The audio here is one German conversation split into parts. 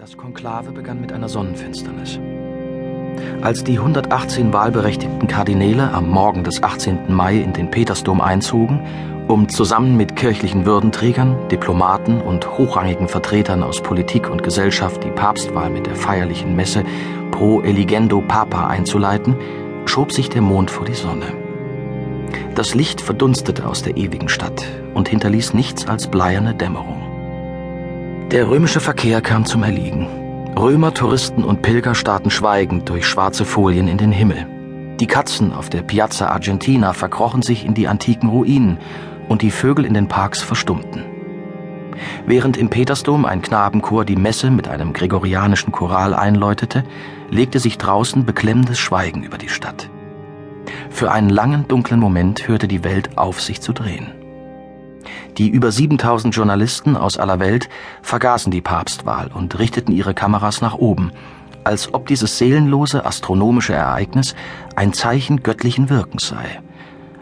Das Konklave begann mit einer Sonnenfinsternis. Als die 118 wahlberechtigten Kardinäle am Morgen des 18. Mai in den Petersdom einzogen, um zusammen mit kirchlichen Würdenträgern, Diplomaten und hochrangigen Vertretern aus Politik und Gesellschaft die Papstwahl mit der feierlichen Messe Pro Eligendo Papa einzuleiten, schob sich der Mond vor die Sonne. Das Licht verdunstete aus der ewigen Stadt und hinterließ nichts als bleierne Dämmerung. Der römische Verkehr kam zum Erliegen. Römer, Touristen und Pilger starrten schweigend durch schwarze Folien in den Himmel. Die Katzen auf der Piazza Argentina verkrochen sich in die antiken Ruinen und die Vögel in den Parks verstummten. Während im Petersdom ein Knabenchor die Messe mit einem gregorianischen Choral einläutete, legte sich draußen beklemmendes Schweigen über die Stadt. Für einen langen, dunklen Moment hörte die Welt auf, sich zu drehen. Die über 7000 Journalisten aus aller Welt vergaßen die Papstwahl und richteten ihre Kameras nach oben, als ob dieses seelenlose astronomische Ereignis ein Zeichen göttlichen Wirkens sei,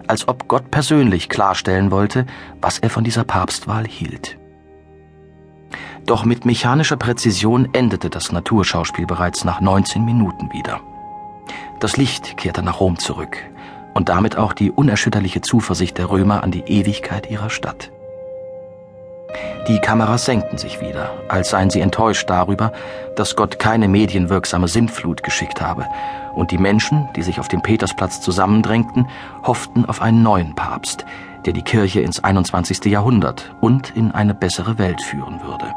als ob Gott persönlich klarstellen wollte, was er von dieser Papstwahl hielt. Doch mit mechanischer Präzision endete das Naturschauspiel bereits nach 19 Minuten wieder. Das Licht kehrte nach Rom zurück und damit auch die unerschütterliche Zuversicht der Römer an die Ewigkeit ihrer Stadt. Die Kameras senkten sich wieder, als seien sie enttäuscht darüber, dass Gott keine medienwirksame Sintflut geschickt habe, und die Menschen, die sich auf dem Petersplatz zusammendrängten, hofften auf einen neuen Papst, der die Kirche ins 21. Jahrhundert und in eine bessere Welt führen würde.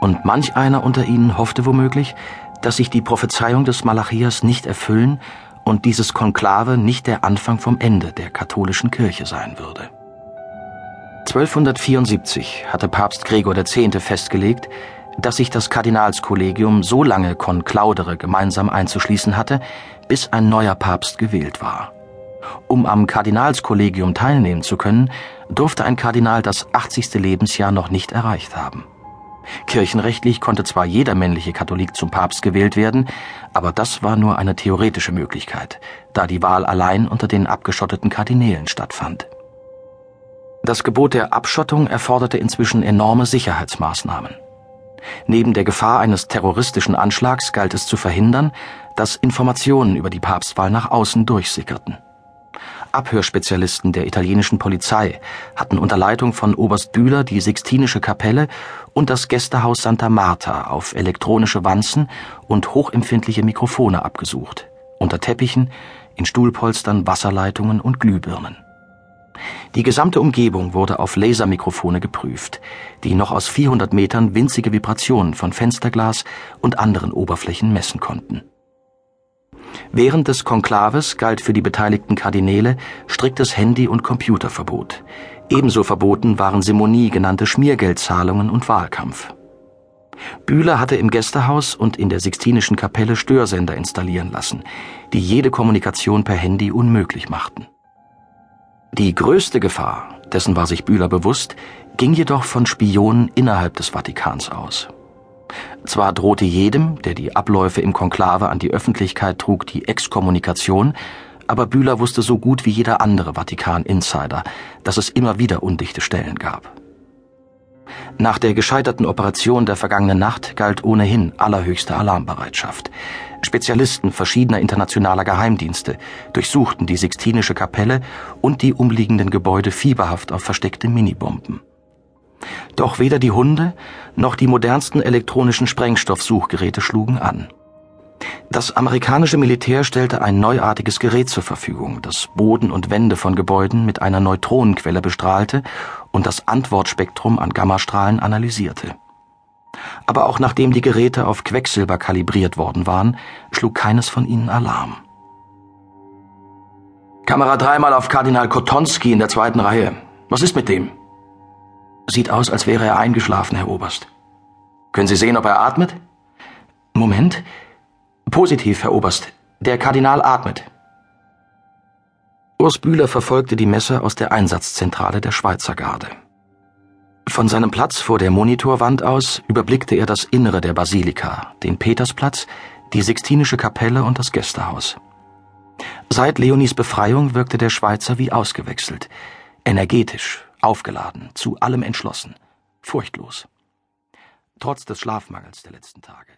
Und manch einer unter ihnen hoffte womöglich, dass sich die Prophezeiung des Malachias nicht erfüllen und dieses Konklave nicht der Anfang vom Ende der katholischen Kirche sein würde. 1274 hatte Papst Gregor X. festgelegt, dass sich das Kardinalskollegium so lange konklaudere gemeinsam einzuschließen hatte, bis ein neuer Papst gewählt war. Um am Kardinalskollegium teilnehmen zu können, durfte ein Kardinal das 80. Lebensjahr noch nicht erreicht haben. Kirchenrechtlich konnte zwar jeder männliche Katholik zum Papst gewählt werden, aber das war nur eine theoretische Möglichkeit, da die Wahl allein unter den abgeschotteten Kardinälen stattfand. Das Gebot der Abschottung erforderte inzwischen enorme Sicherheitsmaßnahmen. Neben der Gefahr eines terroristischen Anschlags galt es zu verhindern, dass Informationen über die Papstwahl nach außen durchsickerten. Abhörspezialisten der italienischen Polizei hatten unter Leitung von Oberst Bühler die Sixtinische Kapelle und das Gästehaus Santa Marta auf elektronische Wanzen und hochempfindliche Mikrofone abgesucht, unter Teppichen, in Stuhlpolstern, Wasserleitungen und Glühbirnen. Die gesamte Umgebung wurde auf Lasermikrofone geprüft, die noch aus 400 Metern winzige Vibrationen von Fensterglas und anderen Oberflächen messen konnten. Während des Konklaves galt für die beteiligten Kardinäle striktes Handy- und Computerverbot. Ebenso verboten waren Simonie genannte Schmiergeldzahlungen und Wahlkampf. Bühler hatte im Gästehaus und in der Sixtinischen Kapelle Störsender installieren lassen, die jede Kommunikation per Handy unmöglich machten. Die größte Gefahr, dessen war sich Bühler bewusst, ging jedoch von Spionen innerhalb des Vatikans aus. Zwar drohte jedem, der die Abläufe im Konklave an die Öffentlichkeit trug, die Exkommunikation, aber Bühler wusste so gut wie jeder andere Vatikan-Insider, dass es immer wieder undichte Stellen gab. Nach der gescheiterten Operation der vergangenen Nacht galt ohnehin allerhöchste Alarmbereitschaft. Spezialisten verschiedener internationaler Geheimdienste durchsuchten die Sixtinische Kapelle und die umliegenden Gebäude fieberhaft auf versteckte Minibomben. Doch weder die Hunde noch die modernsten elektronischen Sprengstoffsuchgeräte schlugen an. Das amerikanische Militär stellte ein neuartiges Gerät zur Verfügung, das Boden und Wände von Gebäuden mit einer Neutronenquelle bestrahlte und das Antwortspektrum an Gammastrahlen analysierte. Aber auch nachdem die Geräte auf Quecksilber kalibriert worden waren, schlug keines von ihnen Alarm. Kamera dreimal auf Kardinal Kotonski in der zweiten Reihe. Was ist mit dem? Sieht aus, als wäre er eingeschlafen, Herr Oberst. Können Sie sehen, ob er atmet? Moment. Positiv, Herr Oberst. Der Kardinal atmet. Urs Bühler verfolgte die Messe aus der Einsatzzentrale der Schweizer Garde. Von seinem Platz vor der Monitorwand aus überblickte er das Innere der Basilika, den Petersplatz, die Sixtinische Kapelle und das Gästehaus. Seit Leonis Befreiung wirkte der Schweizer wie ausgewechselt, energetisch, aufgeladen, zu allem entschlossen, furchtlos. trotz des Schlafmangels der letzten Tage.